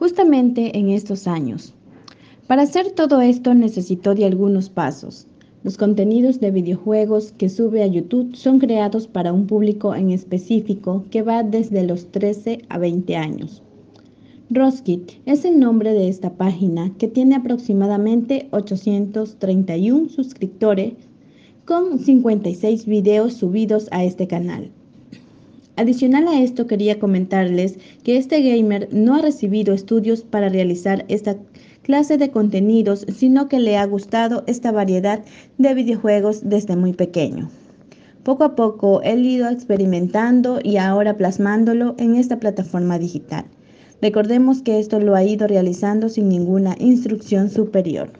justamente en estos años. Para hacer todo esto necesitó de algunos pasos. Los contenidos de videojuegos que sube a YouTube son creados para un público en específico que va desde los 13 a 20 años. Roskit es el nombre de esta página que tiene aproximadamente 831 suscriptores con 56 videos subidos a este canal. Adicional a esto quería comentarles que este gamer no ha recibido estudios para realizar esta clase de contenidos, sino que le ha gustado esta variedad de videojuegos desde muy pequeño. Poco a poco he ido experimentando y ahora plasmándolo en esta plataforma digital. Recordemos que esto lo ha ido realizando sin ninguna instrucción superior.